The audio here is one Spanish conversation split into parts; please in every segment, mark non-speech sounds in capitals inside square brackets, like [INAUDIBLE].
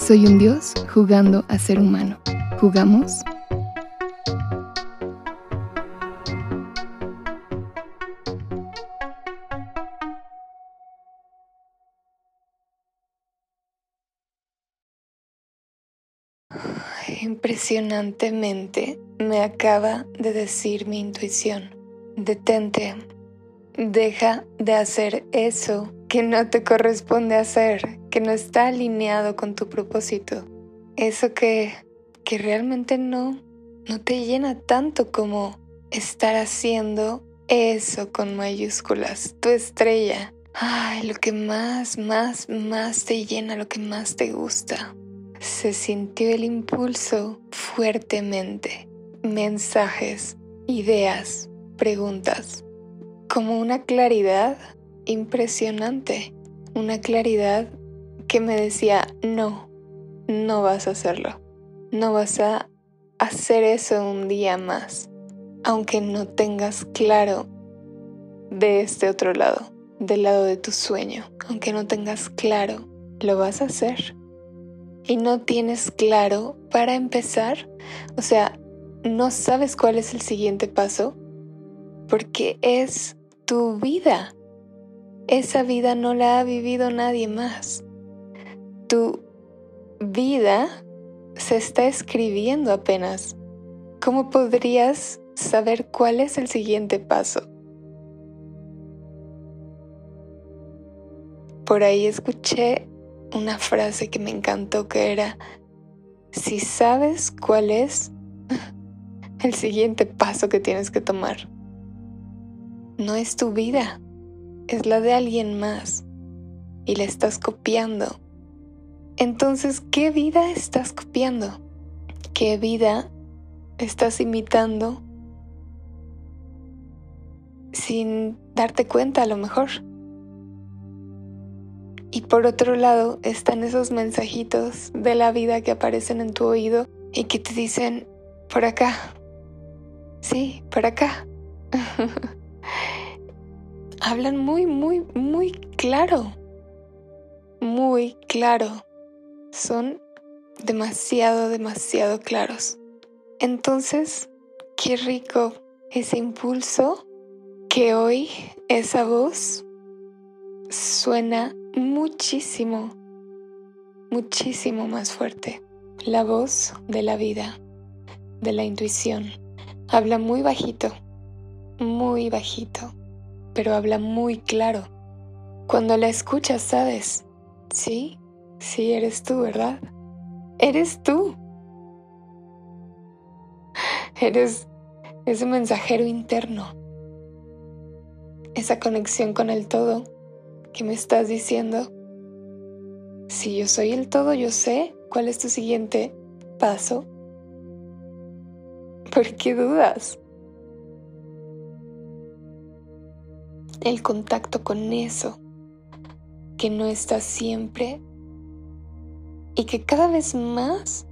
soy un dios jugando a ser humano. ¿Jugamos? Impresionantemente me acaba de decir mi intuición. Detente. Deja de hacer eso que no te corresponde hacer que no está alineado con tu propósito. Eso que, que realmente no, no te llena tanto como estar haciendo eso con mayúsculas, tu estrella. Ay, lo que más, más, más te llena, lo que más te gusta. Se sintió el impulso fuertemente. Mensajes, ideas, preguntas. Como una claridad impresionante. Una claridad que me decía, no, no vas a hacerlo, no vas a hacer eso un día más, aunque no tengas claro de este otro lado, del lado de tu sueño, aunque no tengas claro, lo vas a hacer. Y no tienes claro para empezar, o sea, no sabes cuál es el siguiente paso, porque es tu vida. Esa vida no la ha vivido nadie más tu vida se está escribiendo apenas. ¿Cómo podrías saber cuál es el siguiente paso? Por ahí escuché una frase que me encantó que era, si sabes cuál es el siguiente paso que tienes que tomar, no es tu vida, es la de alguien más y la estás copiando entonces, ¿qué vida estás copiando? ¿Qué vida estás imitando sin darte cuenta a lo mejor? Y por otro lado están esos mensajitos de la vida que aparecen en tu oído y que te dicen, por acá, sí, por acá. [LAUGHS] Hablan muy, muy, muy claro, muy claro son demasiado, demasiado claros. Entonces, qué rico ese impulso que hoy esa voz suena muchísimo, muchísimo más fuerte. La voz de la vida, de la intuición. Habla muy bajito, muy bajito, pero habla muy claro. Cuando la escuchas, sabes, sí, Sí, eres tú, ¿verdad? Eres tú. Eres ese mensajero interno. Esa conexión con el todo que me estás diciendo. Si yo soy el todo, yo sé cuál es tu siguiente paso. ¿Por qué dudas? El contacto con eso que no está siempre y que cada vez más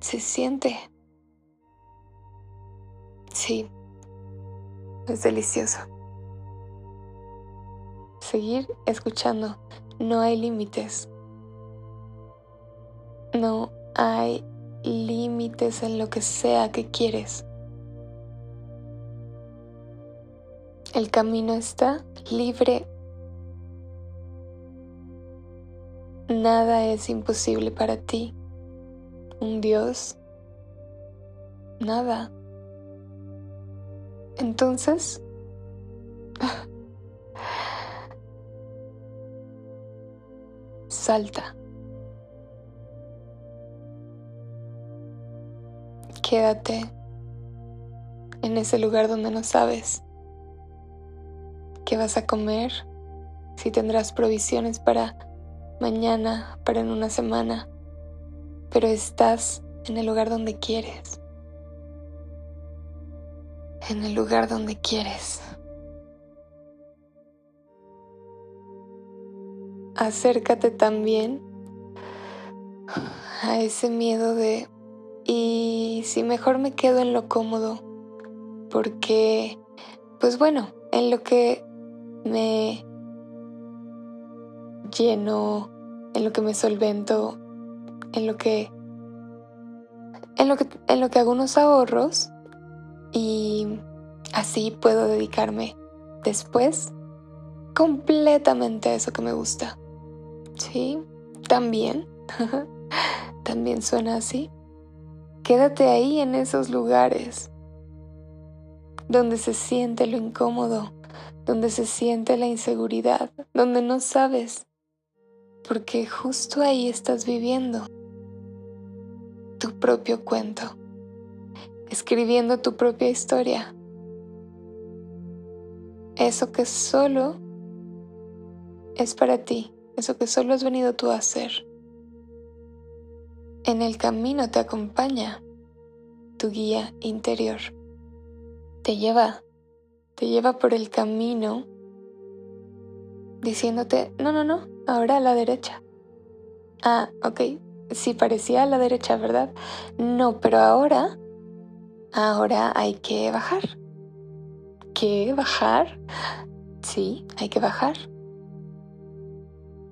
se siente. Sí, es delicioso. Seguir escuchando. No hay límites. No hay límites en lo que sea que quieres. El camino está libre Nada es imposible para ti. Un Dios. Nada. Entonces... Salta. Quédate en ese lugar donde no sabes qué vas a comer, si tendrás provisiones para mañana, para en una semana, pero estás en el lugar donde quieres. En el lugar donde quieres. Acércate también a ese miedo de, y si mejor me quedo en lo cómodo, porque, pues bueno, en lo que me lleno, en lo que me solvento, en lo que en lo que en lo que hago unos ahorros y así puedo dedicarme después completamente a eso que me gusta. Sí, también. [LAUGHS] también suena así. Quédate ahí en esos lugares donde se siente lo incómodo, donde se siente la inseguridad, donde no sabes, porque justo ahí estás viviendo tu propio cuento, escribiendo tu propia historia. Eso que solo es para ti, eso que solo has venido tú a hacer. En el camino te acompaña tu guía interior. Te lleva, te lleva por el camino diciéndote, no, no, no, ahora a la derecha. Ah, ok, sí parecía a la derecha, ¿verdad? No, pero ahora, ahora hay que bajar. ¿Qué? ¿Bajar? Sí, hay que bajar.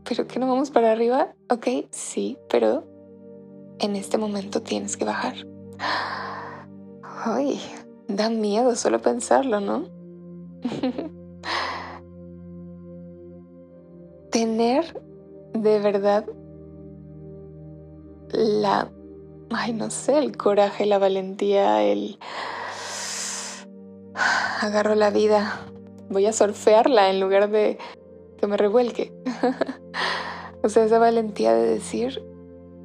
¿Pero que no vamos para arriba? Ok, sí, pero en este momento tienes que bajar. [GASPS] Ay, da miedo solo pensarlo, ¿no? [LAUGHS] Tener de verdad la, ay, no sé, el coraje, la valentía, el... [SIGHS] Agarro la vida, voy a surfearla en lugar de que me revuelque. [LAUGHS] o sea, esa valentía de decir,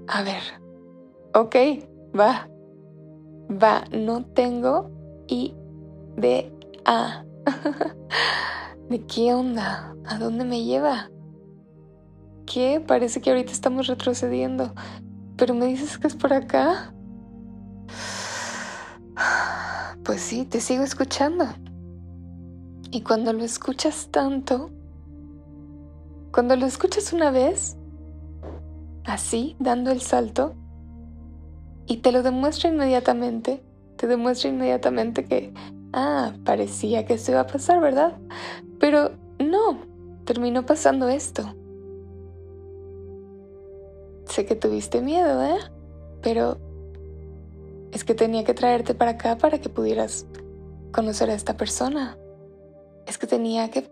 a ver, ok, va, va, no tengo y de [LAUGHS] a. ¿De qué onda? ¿A dónde me lleva? ¿Qué? Parece que ahorita estamos retrocediendo. Pero me dices que es por acá. [SIGHS] Pues sí, te sigo escuchando. Y cuando lo escuchas tanto, cuando lo escuchas una vez, así, dando el salto, y te lo demuestra inmediatamente, te demuestra inmediatamente que, ah, parecía que esto iba a pasar, ¿verdad? Pero no, terminó pasando esto. Sé que tuviste miedo, ¿eh? Pero es que tenía que traerte para acá para que pudieras conocer a esta persona. Es que tenía que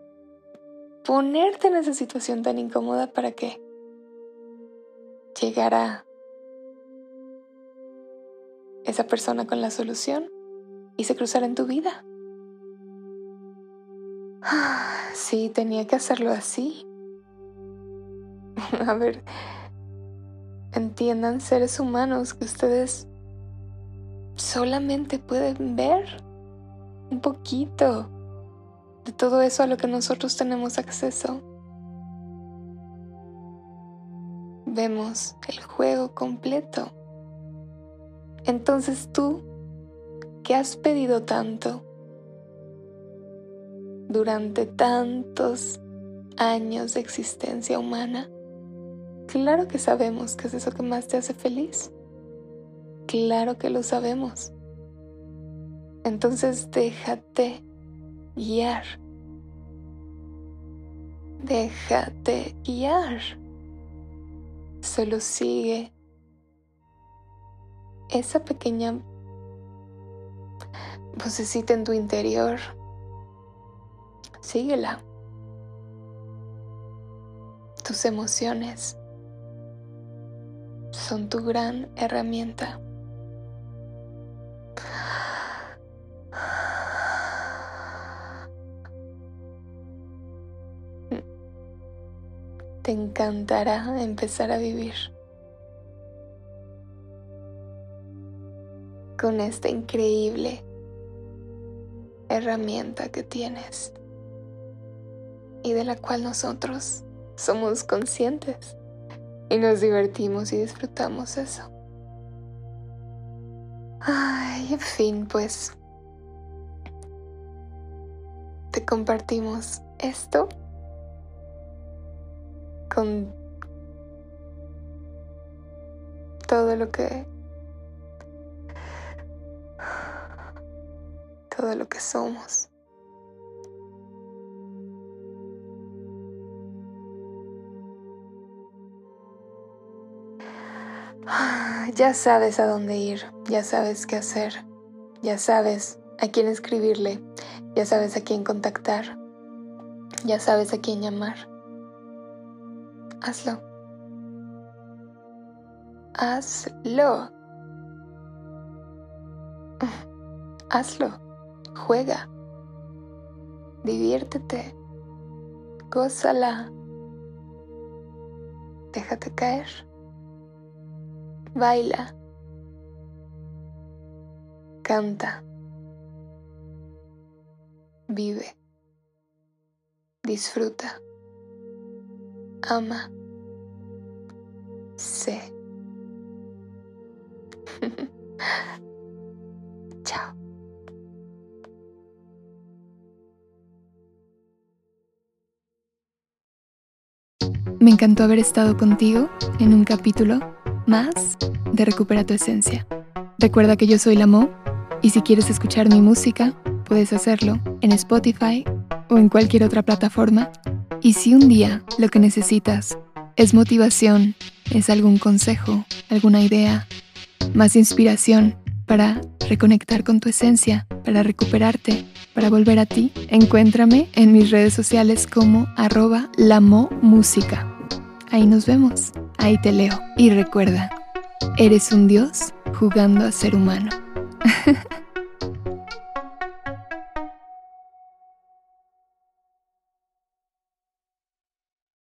ponerte en esa situación tan incómoda para que llegara esa persona con la solución y se cruzara en tu vida. Sí, tenía que hacerlo así. [LAUGHS] A ver, entiendan seres humanos que ustedes solamente pueden ver un poquito de todo eso a lo que nosotros tenemos acceso. Vemos el juego completo. Entonces tú, que has pedido tanto durante tantos años de existencia humana, Claro que sabemos que es eso que más te hace feliz. Claro que lo sabemos. Entonces déjate guiar. Déjate guiar. Solo sigue esa pequeña vocecita en tu interior. Síguela. Tus emociones son tu gran herramienta. Te encantará empezar a vivir con esta increíble herramienta que tienes y de la cual nosotros somos conscientes y nos divertimos y disfrutamos eso. Ay, en fin, pues te compartimos esto con todo lo que todo lo que somos. [SIGHS] Ya sabes a dónde ir, ya sabes qué hacer, ya sabes a quién escribirle, ya sabes a quién contactar, ya sabes a quién llamar. Hazlo. Hazlo. [LAUGHS] Hazlo. Juega. Diviértete. Gózala. Déjate caer. Baila. Canta. Vive. Disfruta. Ama. Sé. [LAUGHS] Me encantó haber estado contigo en un capítulo más de Recupera tu Esencia. Recuerda que yo soy la Mo y si quieres escuchar mi música, puedes hacerlo en Spotify o en cualquier otra plataforma. Y si un día lo que necesitas es motivación, es algún consejo, alguna idea, más inspiración para reconectar con tu esencia, para recuperarte, para volver a ti, encuéntrame en mis redes sociales como arroba música. Ahí nos vemos, ahí te leo. Y recuerda, eres un dios jugando a ser humano.